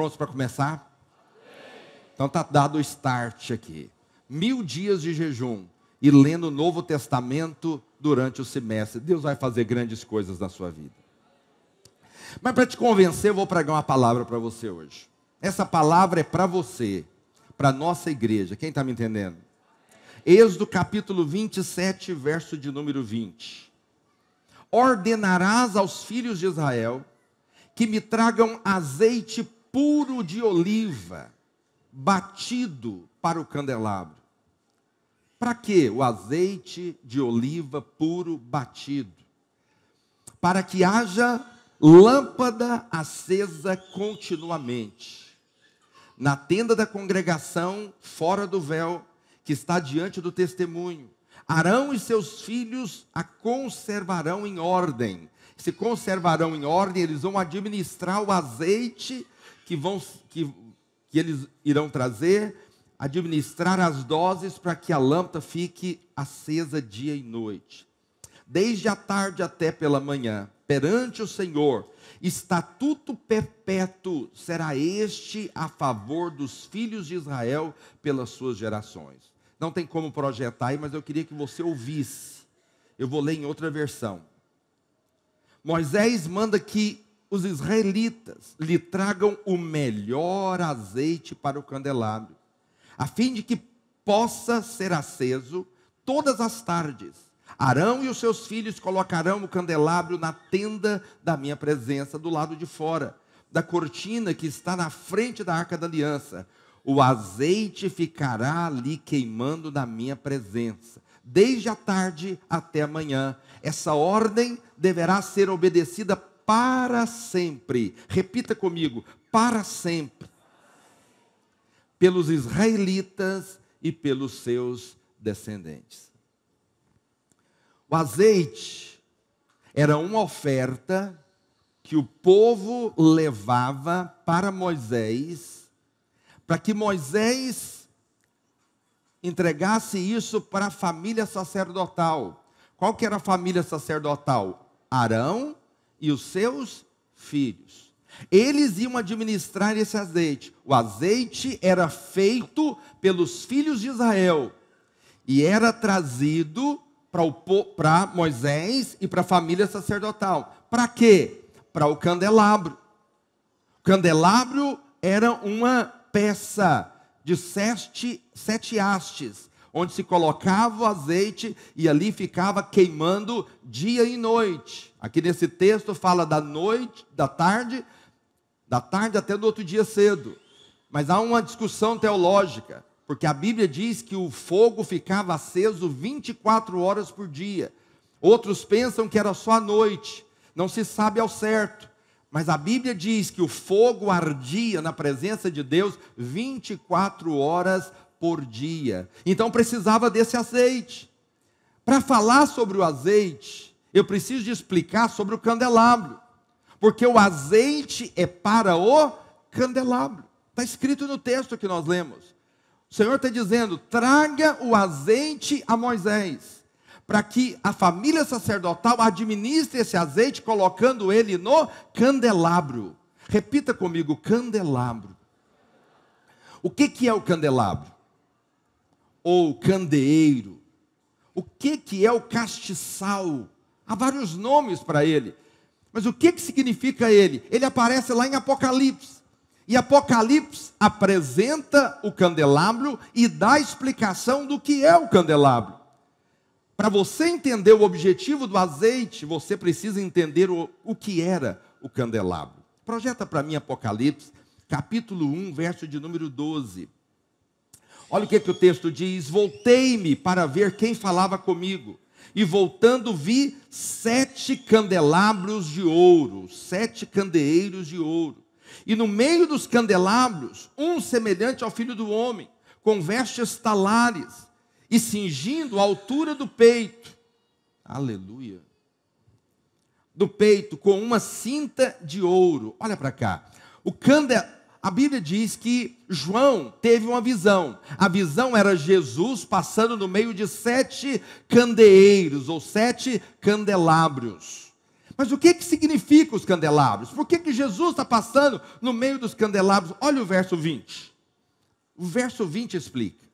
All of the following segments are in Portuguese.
prontos para começar? Então está dado o start aqui. Mil dias de jejum e lendo o Novo Testamento durante o semestre. Deus vai fazer grandes coisas na sua vida. Mas para te convencer, eu vou pregar uma palavra para você hoje. Essa palavra é para você, para nossa igreja. Quem está me entendendo? Êxodo capítulo 27, verso de número 20. Ordenarás aos filhos de Israel que me tragam azeite puro de oliva, batido para o candelabro. Para que o azeite de oliva puro batido? Para que haja lâmpada acesa continuamente. Na tenda da congregação, fora do véu, que está diante do testemunho. Arão e seus filhos a conservarão em ordem. Se conservarão em ordem, eles vão administrar o azeite que, vão, que, que eles irão trazer, administrar as doses para que a lâmpada fique acesa dia e noite. Desde a tarde até pela manhã, perante o Senhor, estatuto perpétuo será este a favor dos filhos de Israel pelas suas gerações. Não tem como projetar aí, mas eu queria que você ouvisse. Eu vou ler em outra versão. Moisés manda que os israelitas lhe tragam o melhor azeite para o candelabro, a fim de que possa ser aceso todas as tardes. Arão e os seus filhos colocarão o candelabro na tenda da minha presença, do lado de fora, da cortina que está na frente da arca da aliança o azeite ficará ali queimando na minha presença, desde a tarde até amanhã. Essa ordem deverá ser obedecida para sempre. Repita comigo: para sempre. Pelos israelitas e pelos seus descendentes. O azeite era uma oferta que o povo levava para Moisés para que Moisés entregasse isso para a família sacerdotal. Qual que era a família sacerdotal? Arão e os seus filhos. Eles iam administrar esse azeite. O azeite era feito pelos filhos de Israel e era trazido para Moisés e para a família sacerdotal. Para quê? Para o candelabro. O candelabro era uma peça de sete, sete hastes, onde se colocava o azeite e ali ficava queimando dia e noite. Aqui nesse texto fala da noite, da tarde, da tarde até do outro dia cedo. Mas há uma discussão teológica, porque a Bíblia diz que o fogo ficava aceso 24 horas por dia. Outros pensam que era só à noite. Não se sabe ao certo. Mas a Bíblia diz que o fogo ardia na presença de Deus 24 horas por dia. Então precisava desse azeite. Para falar sobre o azeite, eu preciso de explicar sobre o candelabro. Porque o azeite é para o candelabro. Está escrito no texto que nós lemos. O Senhor está dizendo: traga o azeite a Moisés para que a família sacerdotal administre esse azeite, colocando ele no candelabro. Repita comigo: candelabro. O que, que é o candelabro? Ou candeeiro? O que, que é o castiçal? Há vários nomes para ele. Mas o que, que significa ele? Ele aparece lá em Apocalipse. E Apocalipse apresenta o candelabro e dá explicação do que é o candelabro. Para você entender o objetivo do azeite, você precisa entender o, o que era o candelabro. Projeta para mim Apocalipse, capítulo 1, verso de número 12. Olha o que, que o texto diz: Voltei-me para ver quem falava comigo, e voltando vi sete candelabros de ouro, sete candeeiros de ouro. E no meio dos candelabros, um semelhante ao filho do homem, com vestes talares e cingindo a altura do peito, aleluia, do peito com uma cinta de ouro. Olha para cá. O cande... A Bíblia diz que João teve uma visão. A visão era Jesus passando no meio de sete candeeiros ou sete candelabros. Mas o que, que significa os candelabros? Por que, que Jesus está passando no meio dos candelabros? Olha o verso 20. O verso 20 explica.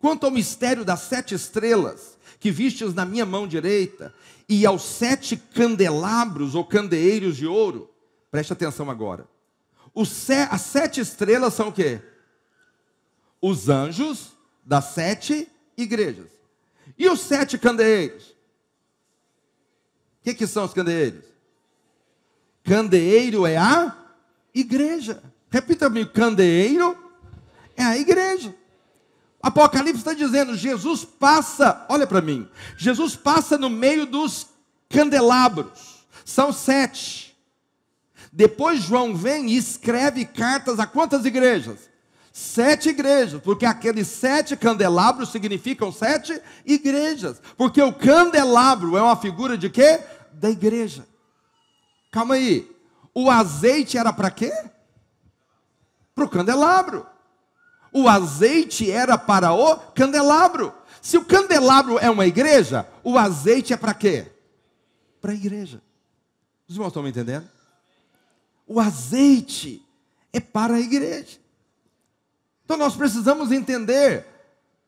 Quanto ao mistério das sete estrelas que vistes na minha mão direita, e aos sete candelabros ou candeeiros de ouro, preste atenção agora. As sete estrelas são o quê? Os anjos das sete igrejas. E os sete candeeiros? O que, que são os candeeiros? Candeeiro é a igreja. Repita comigo: candeeiro é a igreja. Apocalipse está dizendo: Jesus passa, olha para mim, Jesus passa no meio dos candelabros, são sete. Depois João vem e escreve cartas a quantas igrejas? Sete igrejas, porque aqueles sete candelabros significam sete igrejas, porque o candelabro é uma figura de quê? Da igreja. Calma aí, o azeite era para quê? Para o candelabro. O azeite era para o candelabro. Se o candelabro é uma igreja, o azeite é para quê? Para a igreja. Os irmãos estão me entendendo? O azeite é para a igreja. Então nós precisamos entender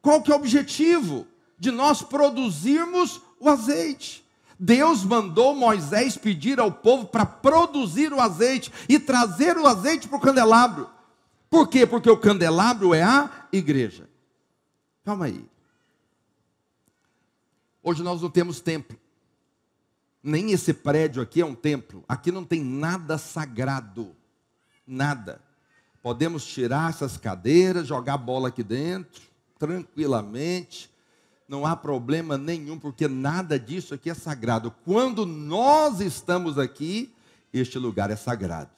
qual que é o objetivo de nós produzirmos o azeite. Deus mandou Moisés pedir ao povo para produzir o azeite e trazer o azeite para o candelabro. Por quê? Porque o candelabro é a igreja. Calma aí. Hoje nós não temos templo. Nem esse prédio aqui é um templo. Aqui não tem nada sagrado. Nada. Podemos tirar essas cadeiras, jogar bola aqui dentro, tranquilamente. Não há problema nenhum, porque nada disso aqui é sagrado. Quando nós estamos aqui, este lugar é sagrado.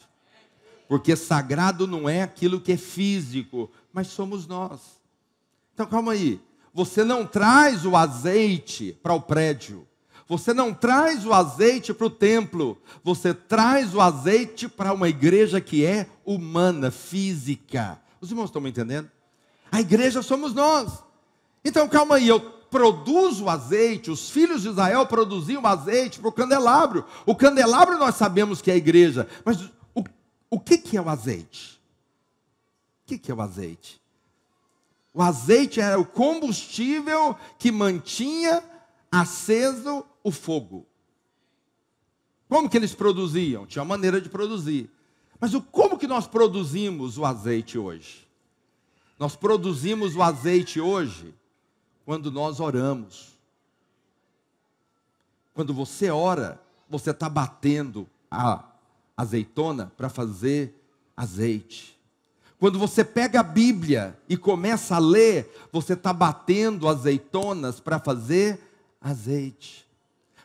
Porque sagrado não é aquilo que é físico, mas somos nós. Então calma aí. Você não traz o azeite para o prédio. Você não traz o azeite para o templo. Você traz o azeite para uma igreja que é humana, física. Os irmãos estão me entendendo? A igreja somos nós. Então calma aí, eu produzo o azeite, os filhos de Israel produziam azeite para o candelabro. O candelabro nós sabemos que é a igreja, mas o que, que é o azeite? O que, que é o azeite? O azeite era o combustível que mantinha aceso o fogo. Como que eles produziam? Tinha maneira de produzir. Mas o, como que nós produzimos o azeite hoje? Nós produzimos o azeite hoje quando nós oramos. Quando você ora, você está batendo a azeitona para fazer azeite. Quando você pega a Bíblia e começa a ler, você está batendo azeitonas para fazer azeite.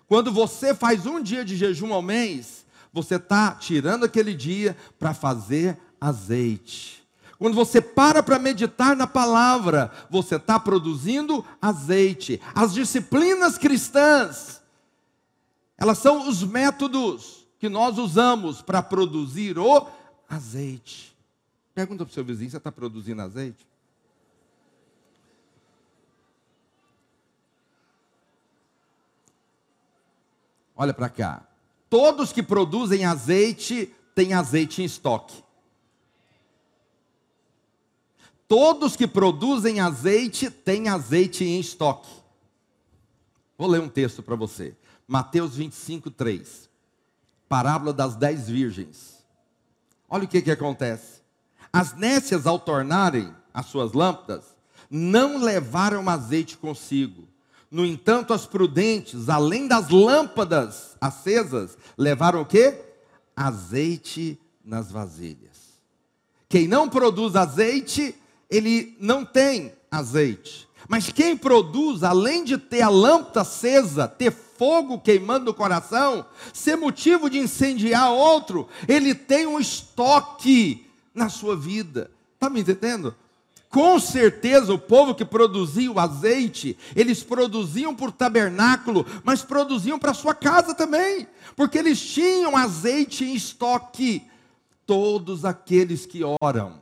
Quando você faz um dia de jejum ao mês, você está tirando aquele dia para fazer azeite. Quando você para para meditar na palavra, você está produzindo azeite. As disciplinas cristãs, elas são os métodos que nós usamos para produzir o azeite. Pergunta para o seu vizinho: você está produzindo azeite? Olha para cá. Todos que produzem azeite têm azeite em estoque. Todos que produzem azeite têm azeite em estoque. Vou ler um texto para você. Mateus 25, 3 parábola das dez virgens. Olha o que, que acontece. As nécias, ao tornarem as suas lâmpadas, não levaram azeite consigo. No entanto, as prudentes, além das lâmpadas acesas, levaram o quê? Azeite nas vasilhas. Quem não produz azeite, ele não tem azeite. Mas quem produz, além de ter a lâmpada acesa, ter fogo queimando no coração, ser motivo de incendiar outro, ele tem um estoque na sua vida. Está me entendendo? Com certeza o povo que produzia o azeite, eles produziam por tabernáculo, mas produziam para sua casa também, porque eles tinham azeite em estoque. Todos aqueles que oram,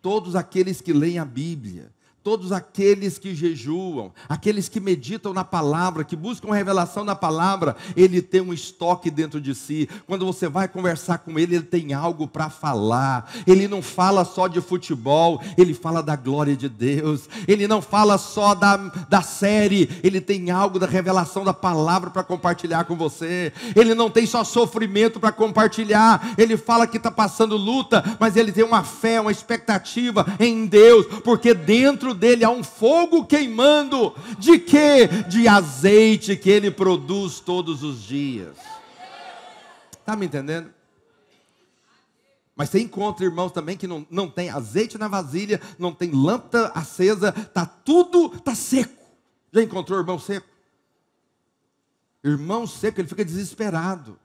todos aqueles que leem a Bíblia, Todos aqueles que jejuam, aqueles que meditam na palavra, que buscam revelação na palavra, ele tem um estoque dentro de si. Quando você vai conversar com ele, ele tem algo para falar. Ele não fala só de futebol, ele fala da glória de Deus. Ele não fala só da, da série, ele tem algo da revelação da palavra para compartilhar com você. Ele não tem só sofrimento para compartilhar, ele fala que está passando luta, mas ele tem uma fé, uma expectativa em Deus, porque dentro dentro dele há um fogo queimando. De quê? De azeite que ele produz todos os dias. Está me entendendo? Mas você encontra irmãos também que não, não tem azeite na vasilha, não tem lâmpada acesa, está tudo, está seco. Já encontrou irmão seco? Irmão seco, ele fica desesperado.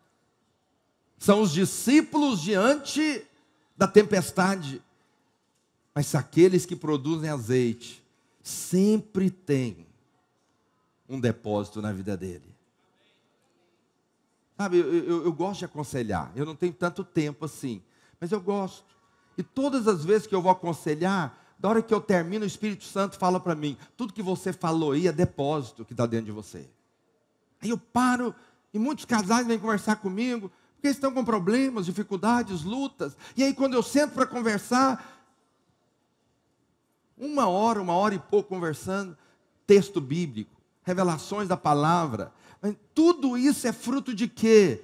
São os discípulos diante da tempestade. Mas aqueles que produzem azeite sempre têm um depósito na vida dele. Sabe, eu, eu, eu, gosto de aconselhar. Eu não tenho tanto tempo assim, mas eu gosto. E todas as vezes que eu vou aconselhar, da hora que eu termino, o Espírito Santo fala para mim: tudo que você falou aí é depósito que está dentro de você. Aí eu paro, e muitos casais vêm conversar comigo, porque estão com problemas, dificuldades, lutas. E aí, quando eu sento para conversar, uma hora, uma hora e pouco conversando, texto bíblico, revelações da palavra. Tudo isso é fruto de quê?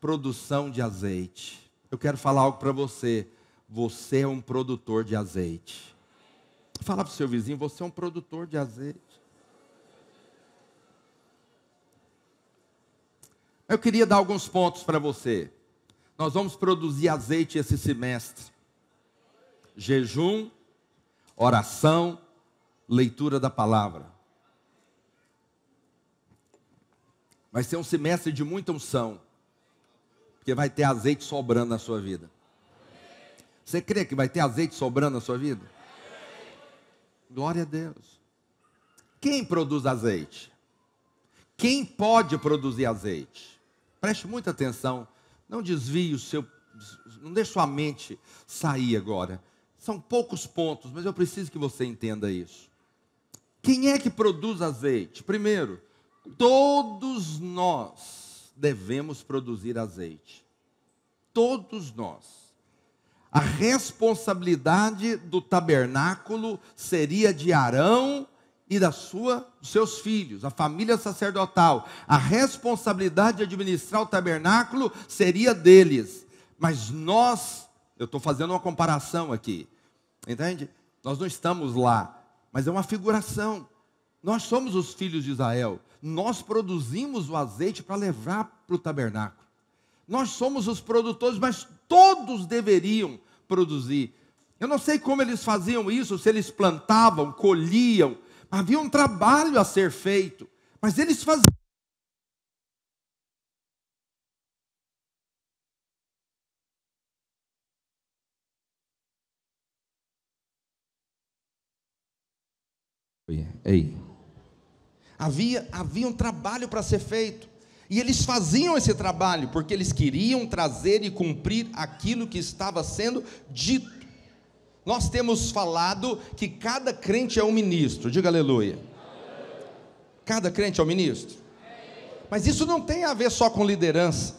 Produção de azeite. Eu quero falar algo para você. Você é um produtor de azeite. Fala para o seu vizinho, você é um produtor de azeite. Eu queria dar alguns pontos para você. Nós vamos produzir azeite esse semestre. Jejum, oração, leitura da palavra. Vai ser um semestre de muita unção, porque vai ter azeite sobrando na sua vida. Você crê que vai ter azeite sobrando na sua vida? Glória a Deus. Quem produz azeite? Quem pode produzir azeite? Preste muita atenção. Não desvie o seu. Não deixe sua mente sair agora. São poucos pontos, mas eu preciso que você entenda isso. Quem é que produz azeite? Primeiro, todos nós devemos produzir azeite. Todos nós. A responsabilidade do tabernáculo seria de Arão e da sua, dos seus filhos, a família sacerdotal. A responsabilidade de administrar o tabernáculo seria deles. Mas nós, eu estou fazendo uma comparação aqui. Entende? Nós não estamos lá, mas é uma figuração. Nós somos os filhos de Israel. Nós produzimos o azeite para levar para o tabernáculo. Nós somos os produtores, mas todos deveriam produzir. Eu não sei como eles faziam isso, se eles plantavam, colhiam, havia um trabalho a ser feito, mas eles faziam. Ei. Havia, havia um trabalho para ser feito. E eles faziam esse trabalho porque eles queriam trazer e cumprir aquilo que estava sendo dito. Nós temos falado que cada crente é um ministro, diga aleluia. Cada crente é um ministro. Mas isso não tem a ver só com liderança,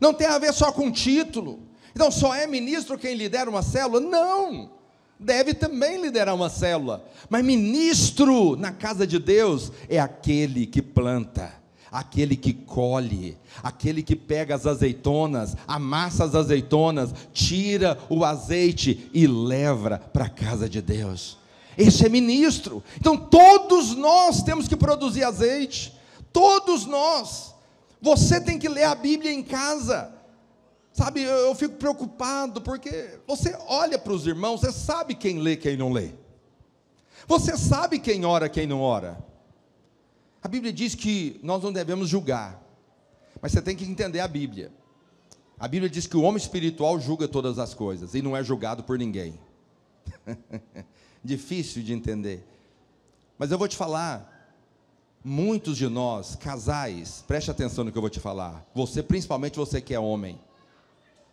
não tem a ver só com título. Então, só é ministro quem lidera uma célula? Não deve também liderar uma célula. Mas ministro na casa de Deus é aquele que planta, aquele que colhe, aquele que pega as azeitonas, amassa as azeitonas, tira o azeite e leva para a casa de Deus. Esse é ministro. Então todos nós temos que produzir azeite. Todos nós. Você tem que ler a Bíblia em casa. Sabe, eu, eu fico preocupado porque você olha para os irmãos, você sabe quem lê, quem não lê. Você sabe quem ora, quem não ora. A Bíblia diz que nós não devemos julgar, mas você tem que entender a Bíblia. A Bíblia diz que o homem espiritual julga todas as coisas e não é julgado por ninguém. Difícil de entender. Mas eu vou te falar, muitos de nós, casais, preste atenção no que eu vou te falar. Você, principalmente você que é homem,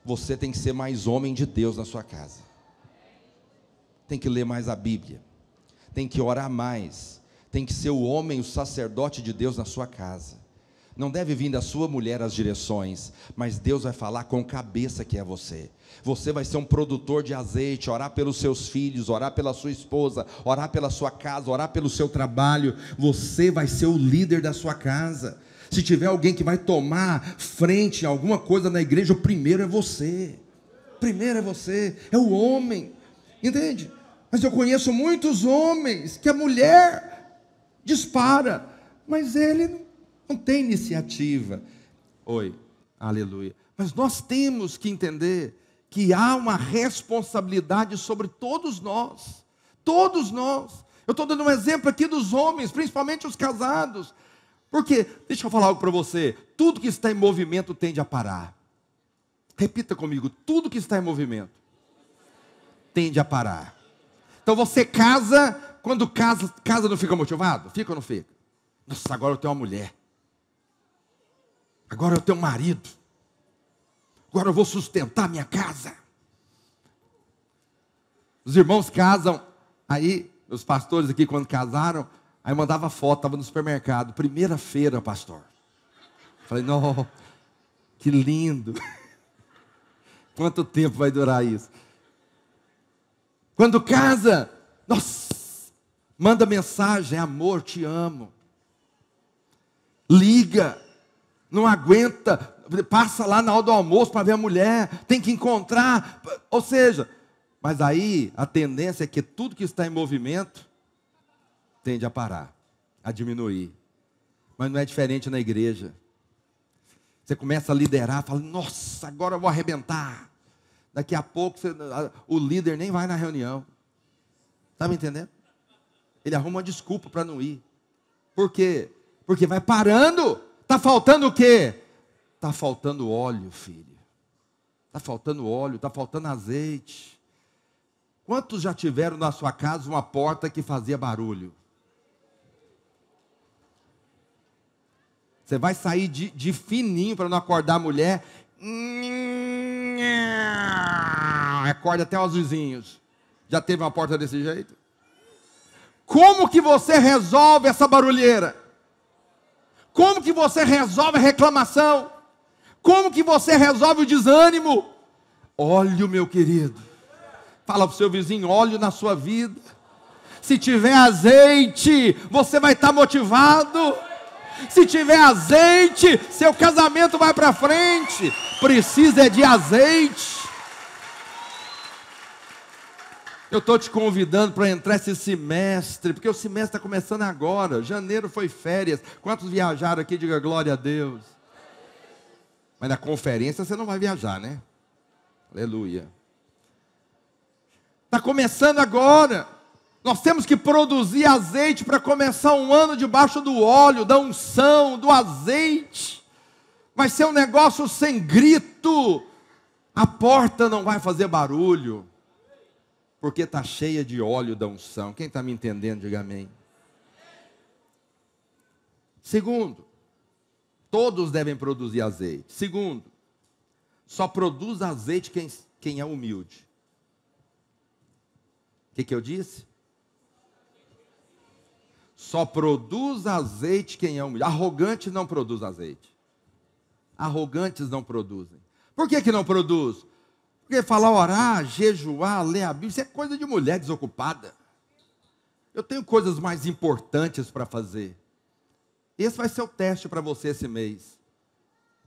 você tem que ser mais homem de Deus na sua casa. Tem que ler mais a Bíblia. tem que orar mais, tem que ser o homem, o sacerdote de Deus na sua casa. Não deve vir da sua mulher as direções, mas Deus vai falar com cabeça que é você. Você vai ser um produtor de azeite, orar pelos seus filhos, orar pela sua esposa, orar pela sua casa, orar pelo seu trabalho. Você vai ser o líder da sua casa. Se tiver alguém que vai tomar frente em alguma coisa na igreja, o primeiro é você. Primeiro é você, é o homem. Entende? Mas eu conheço muitos homens que a mulher dispara, mas ele não tem iniciativa. Oi, aleluia. Mas nós temos que entender que há uma responsabilidade sobre todos nós. Todos nós. Eu estou dando um exemplo aqui dos homens, principalmente os casados. Porque, deixa eu falar algo para você: tudo que está em movimento tende a parar. Repita comigo: tudo que está em movimento tende a parar. Então você casa, quando casa, casa não fica motivado? Fica ou não fica? Nossa, agora eu tenho uma mulher. Agora eu tenho um marido. Agora eu vou sustentar minha casa. Os irmãos casam. Aí, os pastores aqui, quando casaram, aí mandava foto, estava no supermercado. Primeira feira, pastor. Falei, não, que lindo. Quanto tempo vai durar isso? Quando casa, nossa, manda mensagem, amor, te amo. Liga não aguenta, passa lá na hora do almoço para ver a mulher, tem que encontrar. Ou seja, mas aí a tendência é que tudo que está em movimento tende a parar, a diminuir. Mas não é diferente na igreja. Você começa a liderar, fala, nossa, agora eu vou arrebentar. Daqui a pouco você, o líder nem vai na reunião. Está me entendendo? Ele arruma uma desculpa para não ir. Por quê? Porque vai parando. Está faltando o quê? Está faltando óleo, filho. Está faltando óleo, está faltando azeite. Quantos já tiveram na sua casa uma porta que fazia barulho? Você vai sair de, de fininho para não acordar a mulher. Acorda até os vizinhos. Já teve uma porta desse jeito? Como que você resolve essa barulheira? Como que você resolve a reclamação? Como que você resolve o desânimo? Óleo, meu querido. Fala para o seu vizinho, óleo na sua vida. Se tiver azeite, você vai estar motivado. Se tiver azeite, seu casamento vai para frente. Precisa é de azeite. Eu estou te convidando para entrar esse semestre, porque o semestre está começando agora. Janeiro foi férias. Quantos viajaram aqui? Diga glória a Deus. Mas na conferência você não vai viajar, né? Aleluia. Está começando agora. Nós temos que produzir azeite para começar um ano debaixo do óleo, da unção, do azeite. Vai ser um negócio sem grito. A porta não vai fazer barulho porque está cheia de óleo da unção. Quem está me entendendo, diga amém. Segundo, todos devem produzir azeite. Segundo, só produz azeite quem, quem é humilde. O que, que eu disse? Só produz azeite quem é humilde. Arrogante não produz azeite. Arrogantes não produzem. Por que, que não produz? Porque falar orar, jejuar, ler a Bíblia, isso é coisa de mulher desocupada. Eu tenho coisas mais importantes para fazer. Esse vai ser o teste para você esse mês.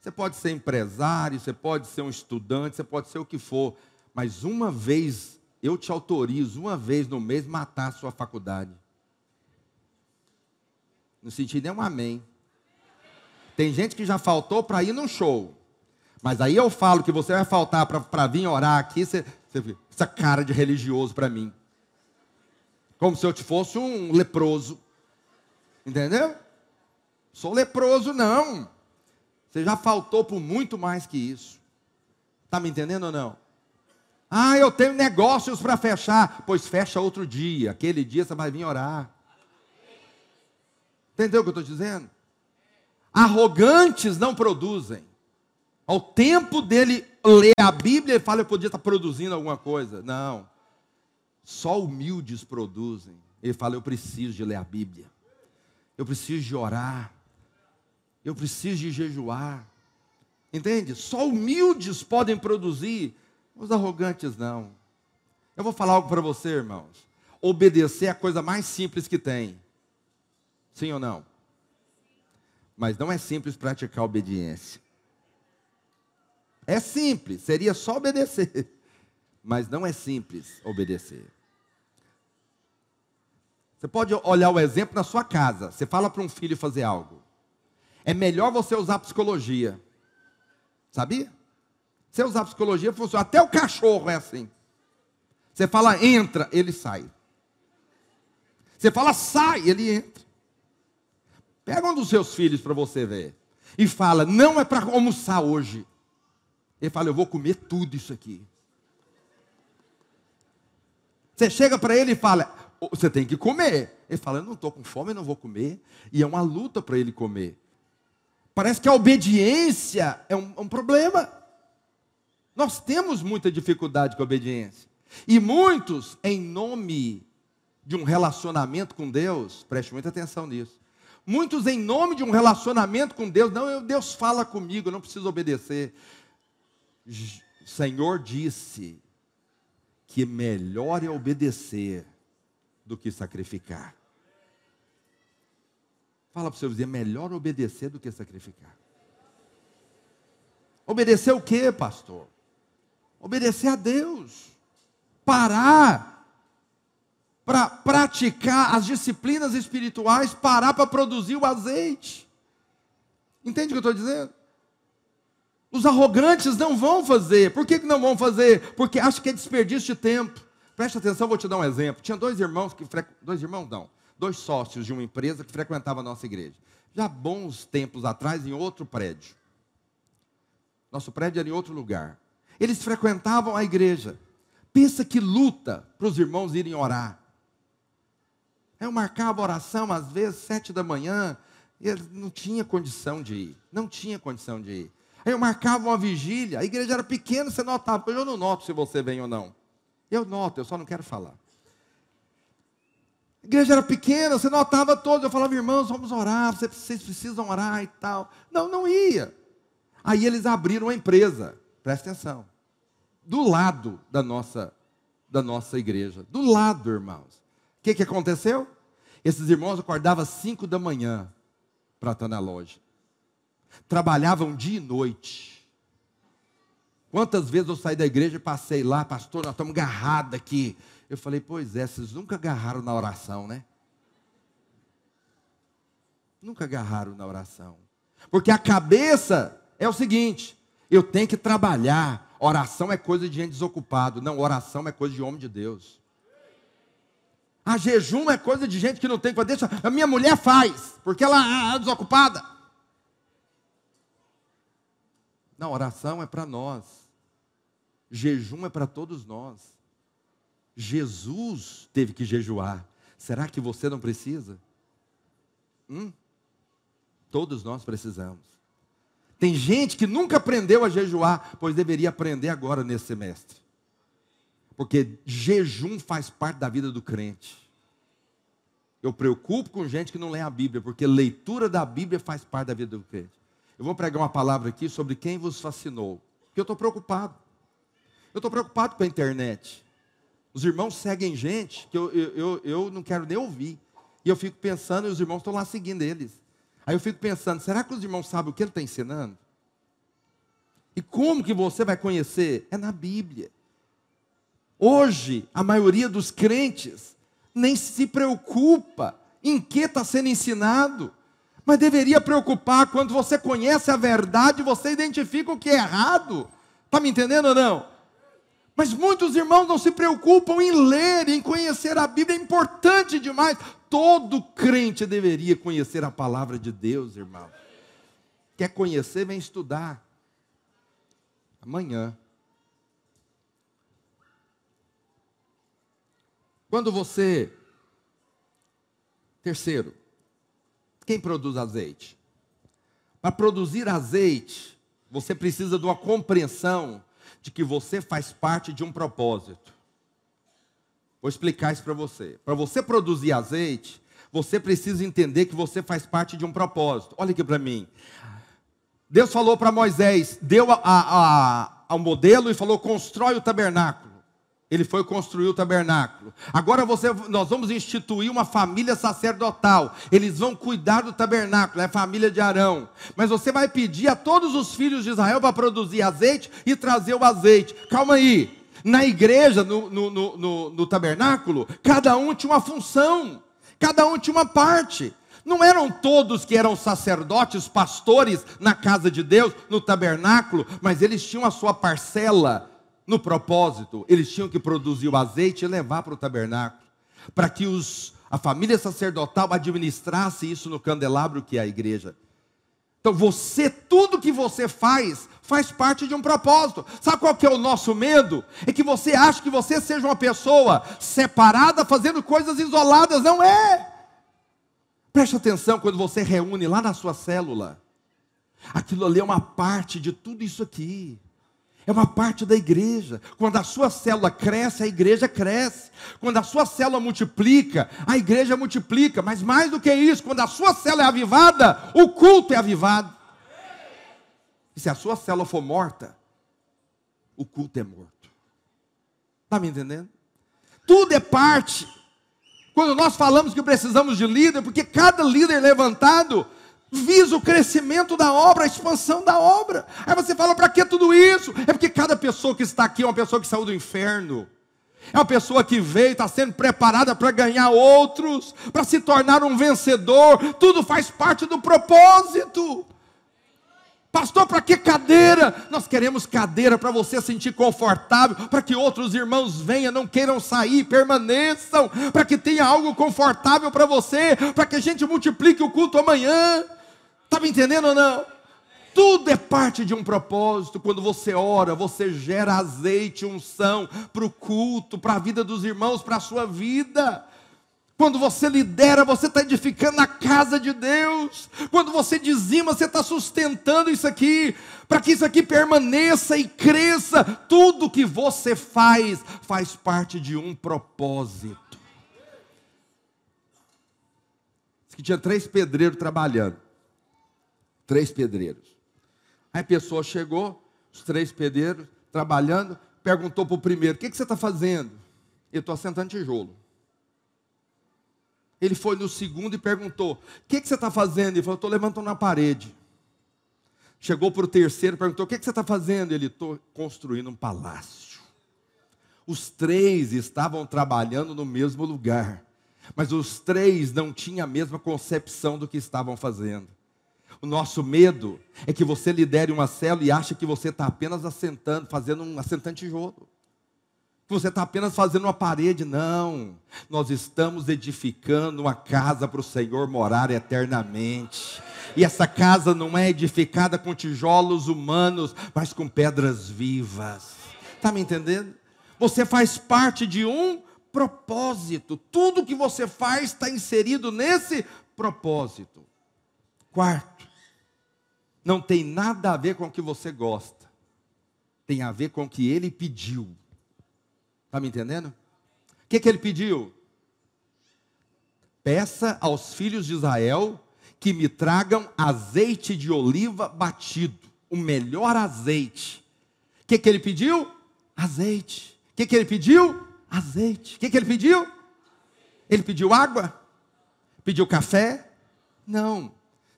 Você pode ser empresário, você pode ser um estudante, você pode ser o que for, mas uma vez, eu te autorizo, uma vez no mês, matar a sua faculdade. Não senti nenhum amém. Tem gente que já faltou para ir num show. Mas aí eu falo que você vai faltar para vir orar aqui, você, você, essa cara de religioso para mim. Como se eu te fosse um leproso. Entendeu? Sou leproso, não. Você já faltou por muito mais que isso. Está me entendendo ou não? Ah, eu tenho negócios para fechar. Pois fecha outro dia. Aquele dia você vai vir orar. Entendeu o que eu estou dizendo? Arrogantes não produzem. Ao tempo dele ler a Bíblia, ele fala: Eu podia estar produzindo alguma coisa. Não. Só humildes produzem. Ele fala: Eu preciso de ler a Bíblia, eu preciso de orar, eu preciso de jejuar. Entende? Só humildes podem produzir, os arrogantes não. Eu vou falar algo para você, irmãos. Obedecer é a coisa mais simples que tem. Sim ou não? Mas não é simples praticar obediência. É simples, seria só obedecer. Mas não é simples obedecer. Você pode olhar o exemplo na sua casa. Você fala para um filho fazer algo. É melhor você usar psicologia. Sabia? Você usar psicologia funciona. Até o cachorro é assim. Você fala entra, ele sai. Você fala sai, ele entra. Pega um dos seus filhos para você ver. E fala, não é para almoçar hoje. Ele fala, eu vou comer tudo isso aqui. Você chega para ele e fala, você tem que comer. Ele fala, eu não estou com fome, eu não vou comer. E é uma luta para ele comer. Parece que a obediência é um, um problema. Nós temos muita dificuldade com a obediência. E muitos, em nome de um relacionamento com Deus, preste muita atenção nisso. Muitos, em nome de um relacionamento com Deus, não, Deus fala comigo, eu não preciso obedecer. O Senhor disse que melhor é obedecer do que sacrificar. Fala para o seu vizinho, é melhor obedecer do que sacrificar. Obedecer o que, pastor? Obedecer a Deus. Parar para praticar as disciplinas espirituais, parar para produzir o azeite. Entende o que eu estou dizendo? Os arrogantes não vão fazer. Por que, não vão fazer? Porque acham que é desperdício de tempo. Presta atenção, vou te dar um exemplo. Tinha dois irmãos que dois irmãos não, dois sócios de uma empresa que frequentavam a nossa igreja. Já bons tempos atrás, em outro prédio. Nosso prédio era em outro lugar. Eles frequentavam a igreja. Pensa que luta para os irmãos irem orar. Eu marcava oração, às vezes, sete da manhã, e não tinha condição de ir. Não tinha condição de ir. Aí eu marcava uma vigília, a igreja era pequena, você notava, eu não noto se você vem ou não. Eu noto, eu só não quero falar. A igreja era pequena, você notava todo. Eu falava, irmãos, vamos orar, vocês precisam orar e tal. Não, não ia. Aí eles abriram uma empresa, presta atenção, do lado da nossa, da nossa igreja. Do lado, irmãos. Que, que aconteceu? Esses irmãos acordavam às 5 da manhã para estar na loja. Trabalhavam dia e noite. Quantas vezes eu saí da igreja e passei lá, pastor, nós estamos agarrados aqui. Eu falei, pois é, vocês nunca agarraram na oração, né? Nunca agarraram na oração. Porque a cabeça é o seguinte: eu tenho que trabalhar. Oração é coisa de gente desocupado. Não, oração é coisa de homem de Deus. A jejum é coisa de gente que não tem que fazer. A minha mulher faz, porque ela é desocupada. Não, oração é para nós. Jejum é para todos nós. Jesus teve que jejuar. Será que você não precisa? Hum? Todos nós precisamos. Tem gente que nunca aprendeu a jejuar, pois deveria aprender agora nesse semestre. Porque jejum faz parte da vida do crente. Eu preocupo com gente que não lê a Bíblia, porque leitura da Bíblia faz parte da vida do crente. Eu vou pregar uma palavra aqui sobre quem vos fascinou. Porque eu estou preocupado. Eu estou preocupado com a internet. Os irmãos seguem gente que eu, eu, eu, eu não quero nem ouvir. E eu fico pensando, e os irmãos estão lá seguindo eles. Aí eu fico pensando, será que os irmãos sabem o que ele está ensinando? E como que você vai conhecer? É na Bíblia. Hoje, a maioria dos crentes nem se preocupa em que está sendo ensinado, mas deveria preocupar quando você conhece a verdade, você identifica o que é errado. Está me entendendo ou não? Mas muitos irmãos não se preocupam em ler, em conhecer a Bíblia, é importante demais. Todo crente deveria conhecer a palavra de Deus, irmão. Quer conhecer, vem estudar. Amanhã Quando você. Terceiro, quem produz azeite? Para produzir azeite, você precisa de uma compreensão de que você faz parte de um propósito. Vou explicar isso para você. Para você produzir azeite, você precisa entender que você faz parte de um propósito. Olha aqui para mim. Deus falou para Moisés, deu a, a, ao modelo e falou: constrói o tabernáculo. Ele foi construir o tabernáculo. Agora você, nós vamos instituir uma família sacerdotal. Eles vão cuidar do tabernáculo, é a família de Arão. Mas você vai pedir a todos os filhos de Israel para produzir azeite e trazer o azeite. Calma aí. Na igreja, no, no, no, no tabernáculo, cada um tinha uma função, cada um tinha uma parte. Não eram todos que eram sacerdotes, pastores na casa de Deus, no tabernáculo, mas eles tinham a sua parcela no propósito. Eles tinham que produzir o azeite e levar para o tabernáculo, para que os, a família sacerdotal administrasse isso no candelabro que é a igreja. Então você, tudo que você faz, faz parte de um propósito. Sabe qual que é o nosso medo? É que você acha que você seja uma pessoa separada, fazendo coisas isoladas. Não é. Preste atenção quando você reúne lá na sua célula. Aquilo ali é uma parte de tudo isso aqui. É uma parte da igreja. Quando a sua célula cresce, a igreja cresce. Quando a sua célula multiplica, a igreja multiplica. Mas mais do que isso, quando a sua célula é avivada, o culto é avivado. E se a sua célula for morta, o culto é morto. Está me entendendo? Tudo é parte quando nós falamos que precisamos de líder, porque cada líder levantado visa o crescimento da obra, a expansão da obra. Aí você fala, para que tudo isso? É porque cada pessoa que está aqui é uma pessoa que saiu do inferno. É uma pessoa que veio, está sendo preparada para ganhar outros, para se tornar um vencedor. Tudo faz parte do propósito. Pastor, para que cadeira? Nós queremos cadeira para você sentir confortável, para que outros irmãos venham, não queiram sair, permaneçam, para que tenha algo confortável para você, para que a gente multiplique o culto amanhã. Está me entendendo ou não? Tudo é parte de um propósito. Quando você ora, você gera azeite, unção para o culto, para a vida dos irmãos, para a sua vida. Quando você lidera, você está edificando a casa de Deus. Quando você dizima, você está sustentando isso aqui, para que isso aqui permaneça e cresça. Tudo que você faz, faz parte de um propósito. Diz que tinha três pedreiros trabalhando. Três pedreiros. Aí a pessoa chegou, os três pedreiros trabalhando, perguntou para o primeiro: O que, que você está fazendo? Eu estou assentando tijolo. Ele foi no segundo e perguntou: O que, que você está fazendo? Ele falou: Estou levantando uma parede. Chegou para o terceiro e perguntou: O que, que você está fazendo? Ele: Estou construindo um palácio. Os três estavam trabalhando no mesmo lugar, mas os três não tinham a mesma concepção do que estavam fazendo. O nosso medo é que você lidere uma célula e acha que você está apenas assentando, fazendo um assentando tijolo você está apenas fazendo uma parede, não. Nós estamos edificando uma casa para o Senhor morar eternamente. E essa casa não é edificada com tijolos humanos, mas com pedras vivas. Está me entendendo? Você faz parte de um propósito. Tudo que você faz está inserido nesse propósito. Quarto, não tem nada a ver com o que você gosta, tem a ver com o que ele pediu. Está me entendendo? O que, que ele pediu? Peça aos filhos de Israel que me tragam azeite de oliva batido, o melhor azeite. O que, que ele pediu? Azeite. O que, que ele pediu? Azeite. O que, que ele pediu? Ele pediu água? Pediu café? Não.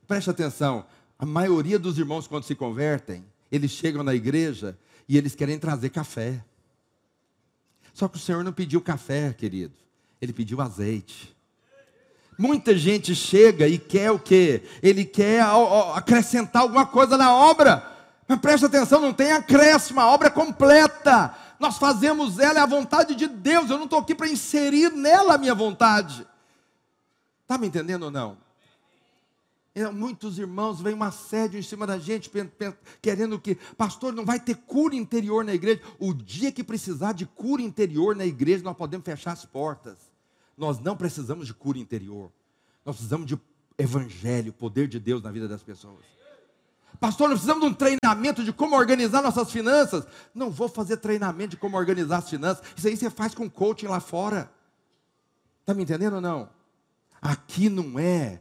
Preste atenção. A maioria dos irmãos, quando se convertem, eles chegam na igreja e eles querem trazer café. Só que o Senhor não pediu café, querido. Ele pediu azeite. Muita gente chega e quer o quê? Ele quer acrescentar alguma coisa na obra. Mas preste atenção, não tem acréscimo, a obra é completa. Nós fazemos ela, é a vontade de Deus. Eu não estou aqui para inserir nela a minha vontade. Está me entendendo ou não? Muitos irmãos vêm um assédio em cima da gente, querendo que, pastor, não vai ter cura interior na igreja. O dia que precisar de cura interior na igreja, nós podemos fechar as portas. Nós não precisamos de cura interior. Nós precisamos de evangelho, poder de Deus na vida das pessoas. Pastor, nós precisamos de um treinamento de como organizar nossas finanças. Não vou fazer treinamento de como organizar as finanças. Isso aí você faz com coaching lá fora. Está me entendendo ou não? Aqui não é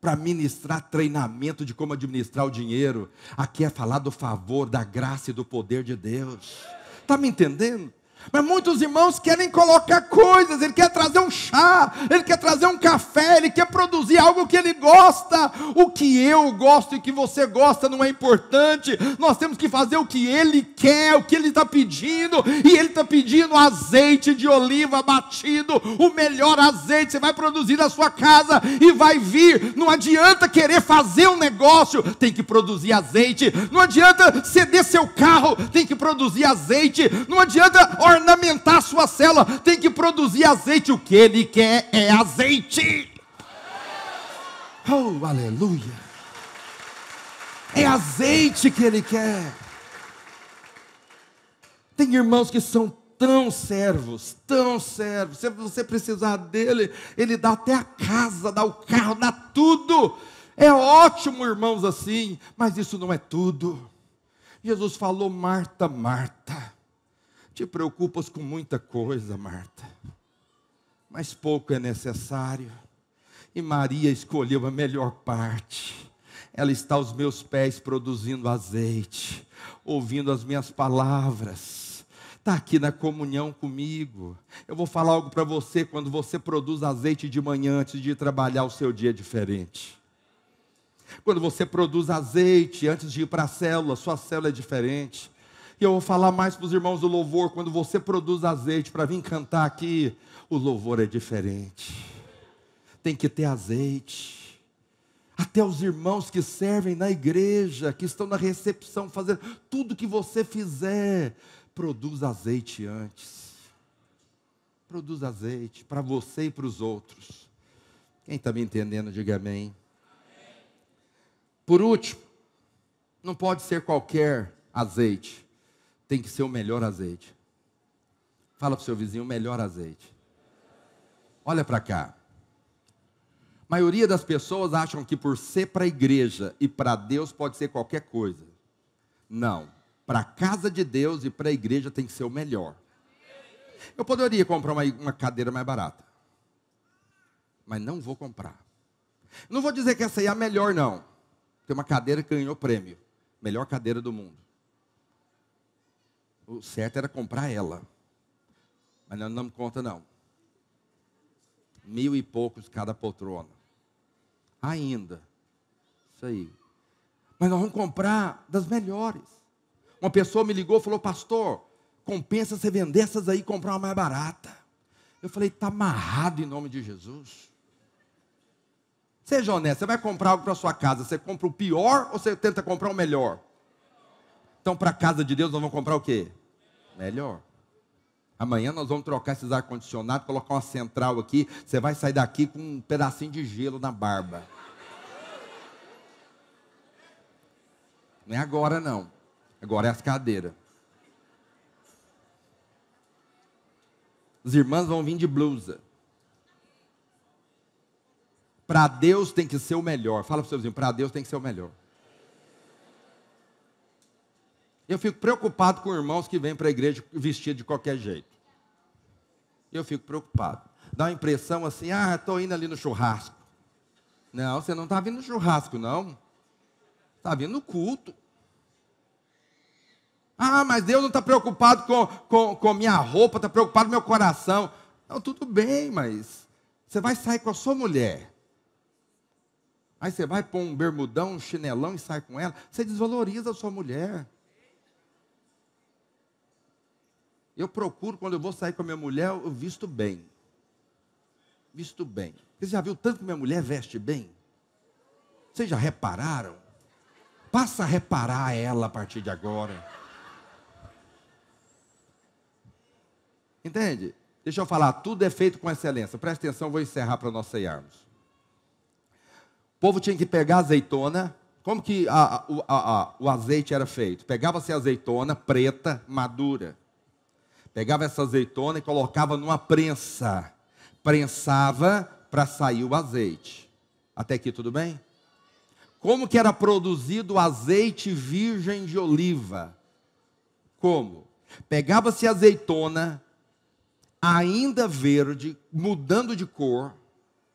para ministrar treinamento de como administrar o dinheiro. Aqui é falar do favor, da graça e do poder de Deus. Está me entendendo? Mas muitos irmãos querem colocar coisas, ele quer trazer um chá, ele quer trazer um café, ele quer produzir algo que ele gosta. O que eu gosto e que você gosta não é importante. Nós temos que fazer o que ele quer, o que ele está pedindo, e ele está pedindo azeite de oliva batido, o melhor azeite. Você vai produzir na sua casa e vai vir. Não adianta querer fazer um negócio, tem que produzir azeite. Não adianta ceder seu carro, tem que produzir azeite. Não adianta ornamentar sua célula, tem que produzir azeite. O que ele quer é azeite. Oh, aleluia. É azeite que ele quer. Tem irmãos que são tão servos, tão servos. Se você precisar dele, ele dá até a casa, dá o carro, dá tudo. É ótimo, irmãos, assim, mas isso não é tudo. Jesus falou: Marta, Marta, te preocupas com muita coisa, Marta, mas pouco é necessário. E Maria escolheu a melhor parte. Ela está aos meus pés produzindo azeite, ouvindo as minhas palavras. Está aqui na comunhão comigo. Eu vou falar algo para você: quando você produz azeite de manhã antes de trabalhar, o seu dia é diferente. Quando você produz azeite antes de ir para a célula, sua célula é diferente. E eu vou falar mais para os irmãos do louvor. Quando você produz azeite para vir cantar aqui, o louvor é diferente. Tem que ter azeite. Até os irmãos que servem na igreja, que estão na recepção, fazendo tudo que você fizer, produz azeite antes. Produz azeite para você e para os outros. Quem está me entendendo, diga amém. Por último, não pode ser qualquer azeite tem que ser o melhor azeite. Fala para o seu vizinho, o melhor azeite. Olha para cá. A maioria das pessoas acham que por ser para a igreja e para Deus pode ser qualquer coisa. Não. Para a casa de Deus e para a igreja tem que ser o melhor. Eu poderia comprar uma, uma cadeira mais barata. Mas não vou comprar. Não vou dizer que essa aí é a melhor, não. Tem uma cadeira que ganhou prêmio. Melhor cadeira do mundo. O certo era comprar ela. Mas não damos conta, não. Mil e poucos cada poltrona. Ainda. Isso aí. Mas nós vamos comprar das melhores. Uma pessoa me ligou e falou, pastor, compensa você vender essas aí e comprar uma mais barata. Eu falei, está amarrado em nome de Jesus. Seja honesto, você vai comprar algo para sua casa, você compra o pior ou você tenta comprar o melhor? Então, para a casa de Deus, nós vamos comprar o quê? Melhor. Amanhã nós vamos trocar esses ar-condicionados, colocar uma central aqui. Você vai sair daqui com um pedacinho de gelo na barba. Não é agora, não. Agora é as cadeiras. As irmãs vão vir de blusa. Para Deus tem que ser o melhor. Fala para o seu vizinho, para Deus tem que ser o melhor. Eu fico preocupado com irmãos que vêm para a igreja vestidos de qualquer jeito. Eu fico preocupado. Dá uma impressão assim, ah, estou indo ali no churrasco. Não, você não está vindo no churrasco, não. Está vindo no culto. Ah, mas Deus não está preocupado com, com, com minha roupa, está preocupado com meu coração. Não, tudo bem, mas você vai sair com a sua mulher. Aí você vai pôr um bermudão, um chinelão e sai com ela. Você desvaloriza a sua mulher. Eu procuro, quando eu vou sair com a minha mulher, eu visto bem. Visto bem. Você já viu tanto que minha mulher veste bem? Vocês já repararam? Passa a reparar ela a partir de agora. Entende? Deixa eu falar, tudo é feito com excelência. Presta atenção, vou encerrar para nós ceiarmos. O povo tinha que pegar azeitona. Como que a, a, a, o azeite era feito? Pegava-se azeitona preta, madura. Pegava essa azeitona e colocava numa prensa. Prensava para sair o azeite. Até aqui tudo bem? Como que era produzido o azeite virgem de oliva? Como? Pegava-se azeitona, ainda verde, mudando de cor,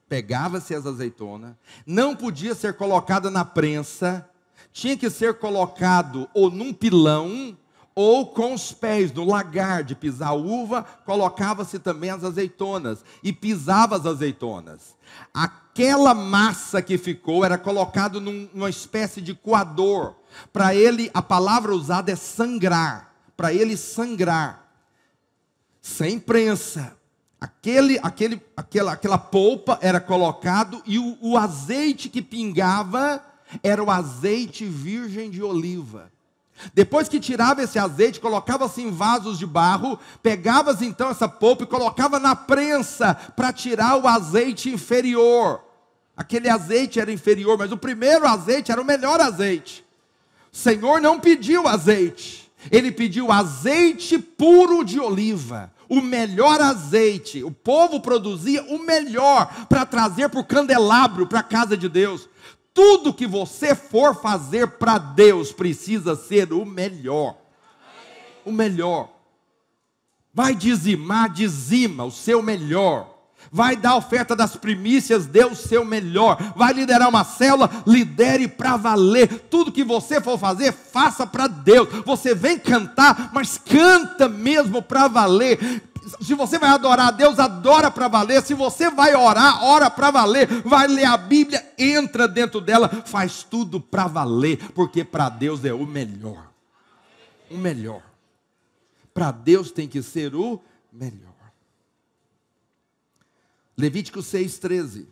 pegava-se as azeitonas, não podia ser colocada na prensa, tinha que ser colocado ou num pilão, ou com os pés no lagar de pisar uva, colocava-se também as azeitonas e pisava as azeitonas. Aquela massa que ficou era colocado num, numa espécie de coador. Para ele, a palavra usada é sangrar. Para ele sangrar. Sem prensa. Aquele, aquele, aquela, aquela polpa era colocado e o, o azeite que pingava era o azeite virgem de oliva. Depois que tirava esse azeite, colocava-se em vasos de barro, pegava-se então essa polpa e colocava na prensa para tirar o azeite inferior. Aquele azeite era inferior, mas o primeiro azeite era o melhor azeite. O Senhor não pediu azeite, ele pediu azeite puro de oliva, o melhor azeite. O povo produzia o melhor para trazer para o candelabro, para a casa de Deus. Tudo que você for fazer para Deus precisa ser o melhor. O melhor. Vai dizimar, dizima o seu melhor. Vai dar oferta das primícias, dê o seu melhor. Vai liderar uma célula, lidere para valer. Tudo que você for fazer, faça para Deus. Você vem cantar, mas canta mesmo para valer se você vai adorar a Deus, adora para valer. Se você vai orar, ora para valer. Vai ler a Bíblia, entra dentro dela, faz tudo para valer, porque para Deus é o melhor. O melhor. Para Deus tem que ser o melhor. Levítico 6,13.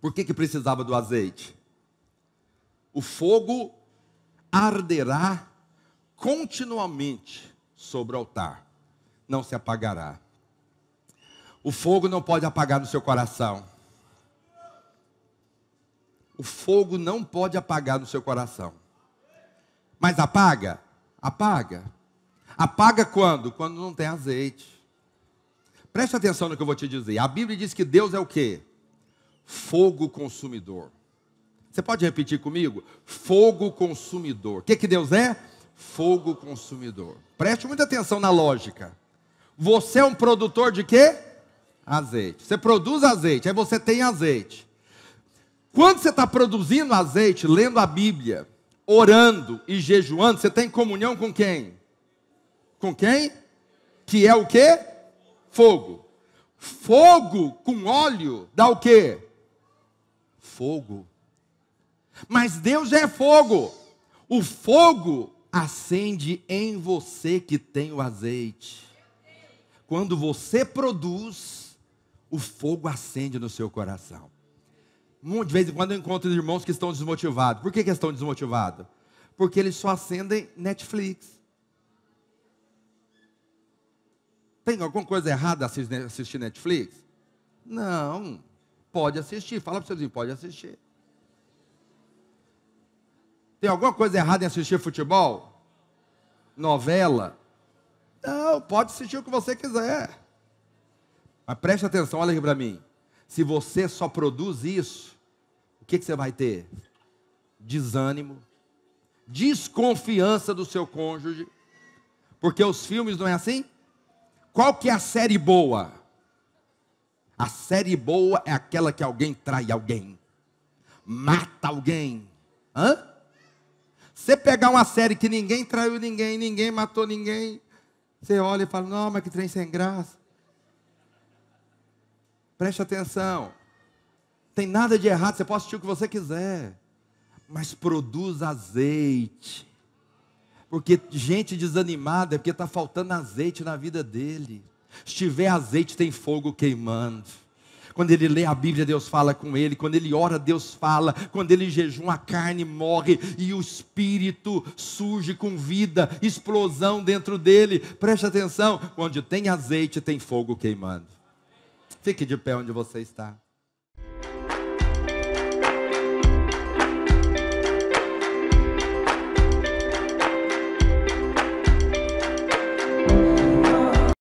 Por que, que precisava do azeite? O fogo arderá continuamente sobre o altar, não se apagará. O fogo não pode apagar no seu coração. O fogo não pode apagar no seu coração. Mas apaga? Apaga. Apaga quando? Quando não tem azeite. Preste atenção no que eu vou te dizer. A Bíblia diz que Deus é o quê? Fogo consumidor. Você pode repetir comigo? Fogo consumidor. O que, que Deus é? Fogo consumidor. Preste muita atenção na lógica. Você é um produtor de quê? Azeite. Você produz azeite, aí você tem azeite. Quando você está produzindo azeite, lendo a Bíblia, orando e jejuando, você tem comunhão com quem? Com quem? Que é o quê? Fogo. Fogo com óleo dá o quê? Fogo. Mas Deus é fogo. O fogo acende em você que tem o azeite. Quando você produz, o fogo acende no seu coração. De vez em quando eu encontro irmãos que estão desmotivados. Por que, que estão desmotivados? Porque eles só acendem Netflix. Tem alguma coisa errada assistir Netflix? Não. Pode assistir. Fala para o seu pode assistir. Tem alguma coisa errada em assistir futebol? Novela? Não, pode assistir o que você quiser. Mas preste atenção, olha aqui para mim. Se você só produz isso, o que, que você vai ter? Desânimo, desconfiança do seu cônjuge, porque os filmes não é assim? Qual que é a série boa? A série boa é aquela que alguém trai alguém, mata alguém. Hã? Você pegar uma série que ninguém traiu ninguém, ninguém matou ninguém, você olha e fala, não, mas que trem sem graça. Preste atenção. Tem nada de errado, você pode assistir o que você quiser. Mas produz azeite. Porque gente desanimada é porque está faltando azeite na vida dele. Se tiver azeite, tem fogo queimando. Quando ele lê a Bíblia, Deus fala com ele. Quando ele ora, Deus fala. Quando ele jejuma, a carne morre e o espírito surge com vida, explosão dentro dele. Preste atenção: onde tem azeite, tem fogo queimando. Fique de pé onde você está.